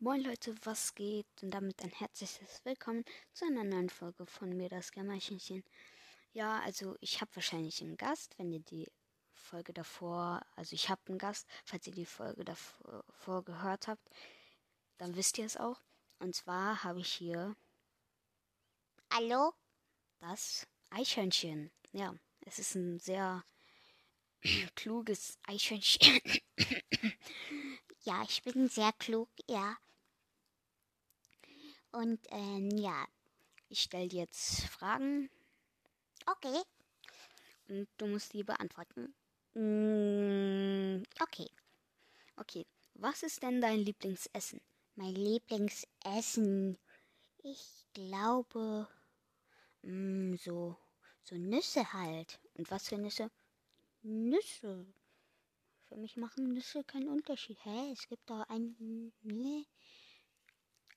Moin Leute, was geht? Und damit ein herzliches Willkommen zu einer neuen Folge von mir, das Germanchenchen. Ja, also ich habe wahrscheinlich einen Gast, wenn ihr die Folge davor, also ich habe einen Gast, falls ihr die Folge davor gehört habt, dann wisst ihr es auch. Und zwar habe ich hier Hallo? das Eichhörnchen. Ja, es ist ein sehr kluges Eichhörnchen. Ja, ich bin sehr klug, ja. Und ähm, ja, Ich stelle dir jetzt Fragen okay. und du musst die beantworten. Mm, okay. Okay, was ist denn dein Lieblingsessen? Mein Lieblingsessen. Ich glaube, Mm, so, so Nüsse halt. Und was für Nüsse? Nüsse. Für mich machen Nüsse keinen Unterschied. Hä? Es gibt da ein. Nee.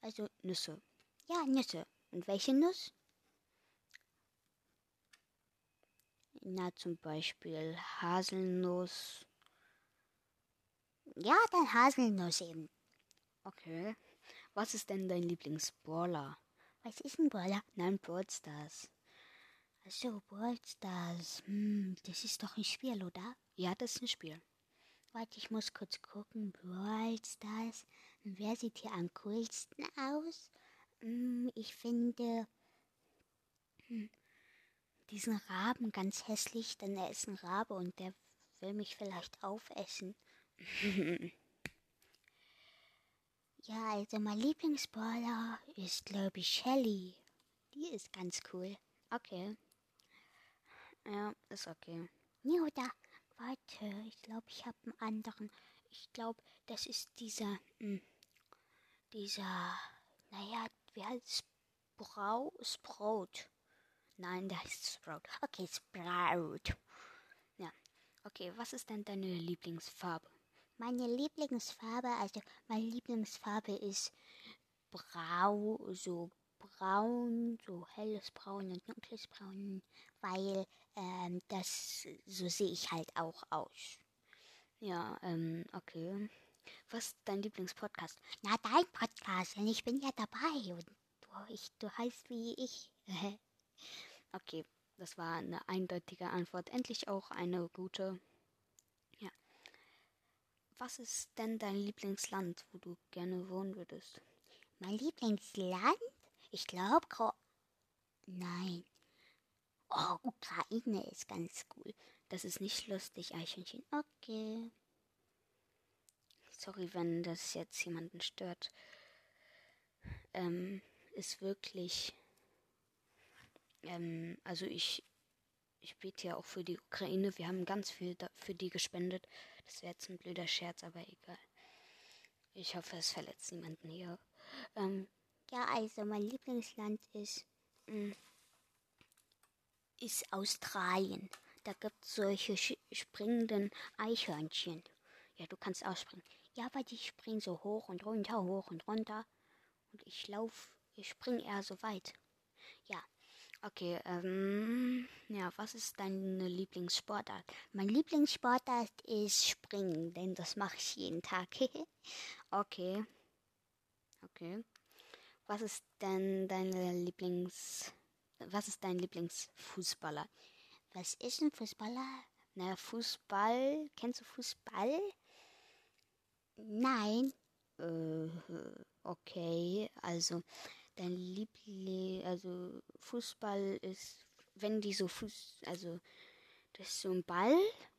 Also Nüsse. Ja, Nüsse. Und welche Nuss? Na, zum Beispiel Haselnuss. ja, dann Haselnuss eben. Okay. Was ist denn dein Lieblingsbrawler? Was ist ein Brawler? Nein, Brawl Stars. Achso, Brawl Stars. Hm, das ist doch ein Spiel, oder? Ja, das ist ein Spiel. Warte, ich muss kurz gucken. Brawl Stars. Wer sieht hier am coolsten aus? Hm, ich finde hm, diesen Raben ganz hässlich, denn er ist ein Rabe und der will mich vielleicht aufessen. Ja, also mein Lieblingsbrawler ist, glaube ich, Shelly. Die ist ganz cool. Okay. Ja, ist okay. Nee, oder? Warte, ich glaube, ich habe einen anderen. Ich glaube, das ist dieser, hm, dieser, naja, wie heißt Sprau, Sprout. Nein, der heißt Sprout. Okay, Sprout. Ja. Okay, was ist denn deine Lieblingsfarbe? Meine Lieblingsfarbe, also meine Lieblingsfarbe ist brau, so braun, so helles Braun und dunkles Braun, weil ähm, das, so sehe ich halt auch aus. Ja, ähm, okay. Was ist dein Lieblingspodcast? Na, dein Podcast, denn ich bin ja dabei und du, ich, du heißt wie ich. Okay, das war eine eindeutige Antwort. Endlich auch eine gute. Ja. Was ist denn dein Lieblingsland, wo du gerne wohnen würdest? mein Lieblingsland? Ich glaube, Kro Nein. Oh, Ukraine ist ganz cool. Das ist nicht lustig, Eichhörnchen. Okay. Sorry, wenn das jetzt jemanden stört. Ähm, ist wirklich. Ähm, also ich. Ich bete ja auch für die Ukraine. Wir haben ganz viel für die gespendet. Das wäre jetzt ein blöder Scherz, aber egal. Ich hoffe, es verletzt niemanden hier. Ähm, Ja, also mein Lieblingsland ist, mm, ist Australien. Da gibt es solche springenden Eichhörnchen. ja, du kannst ausspringen. Ja, aber die springen so hoch und runter, hoch und runter. Und ich lauf, ich springe eher so weit. Okay, ähm, ja, was ist deine Lieblingssportart? Mein Lieblingssportart ist Springen, denn das mache ich jeden Tag. Okay. Okay. Was ist denn deine Lieblings... Was ist dein Lieblingsfußballer? Was ist ein Fußballer? Na, Fußball. Kennst du Fußball? Nein. Äh, okay. Also, dein Liebling... Also, Fußball ist... Wenn die so Fuß... Also, das ist so ein Ball.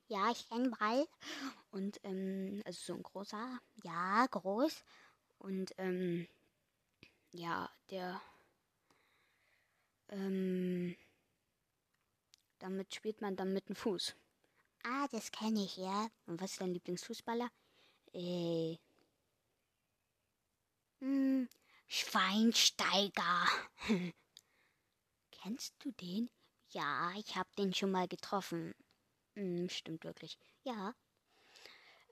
Ja, ich kenne Ball. Und, ähm, also so ein großer. Ja, groß. Und, ähm, ja, der, ähm, damit spielt man dann mit dem Fuß. Ah, das kenne ich, ja. Und was ist dein Lieblingsfußballer? Äh, Hm, Schweinsteiger. kennst du den? Ja, ich habe den schon mal getroffen. Hm, stimmt wirklich. Ja,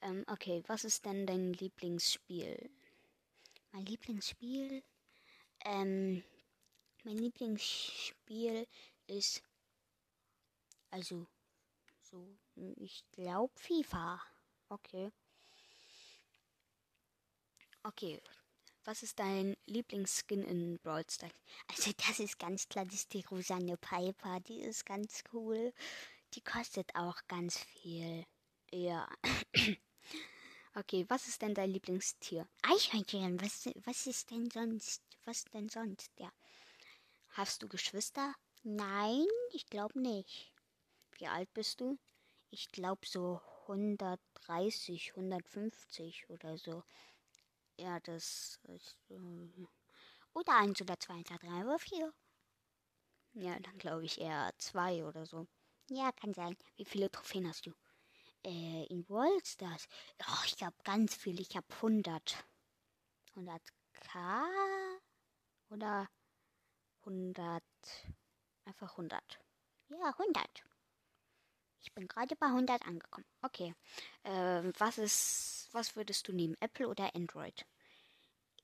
Ähm, okay, was ist denn dein Lieblingsspiel? mein Lieblingsspiel. Ähm, mein Lieblingsspiel ist, also, so, ich glaube FIFA. Okay. Okay. Was ist dein Lieblingsskin in Brawl Stars? Also das ist ganz klar, das ist die Rosanne Piper. Die ist ganz cool. Die kostet auch ganz viel. Ja. okay, was ist denn dein Lieblingstier? Eichhörnchen. Was, was ist denn sonst? Was denn sonst? Ja. Hast du Geschwister? Nein, ich glaube nicht. Wie alt bist du? Ich glaube so 130, 150 oder so. Ja, das ist. Äh, oder eins oder zwei, oder drei oder vier. Ja, dann glaube ich eher zwei oder so. Ja, kann sein. Wie viele Trophäen hast du? Äh, in World Stars? Oh, ich habe ganz viel. Ich habe 100. 100k? Oder 100? Einfach 100. Ja, 100. Ich bin gerade bei 100 angekommen. Okay. Äh, was ist, was würdest du nehmen? Apple oder Android?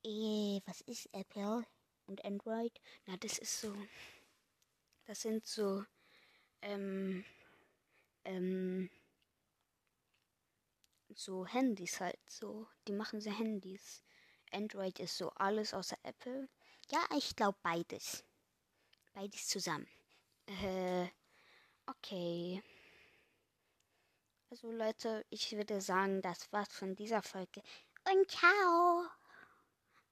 Äh, was ist Apple und Android? Na, das ist so. Das sind so. Ähm, ähm, so Handys halt. So. Die machen so Handys. Android ist so alles außer Apple. Ja, ich glaube beides. Beides zusammen. Äh, okay. Also Leute, ich würde sagen, das war's von dieser Folge. Und ciao.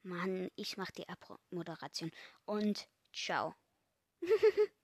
Mann, ich mach die Abmoderation. Und ciao.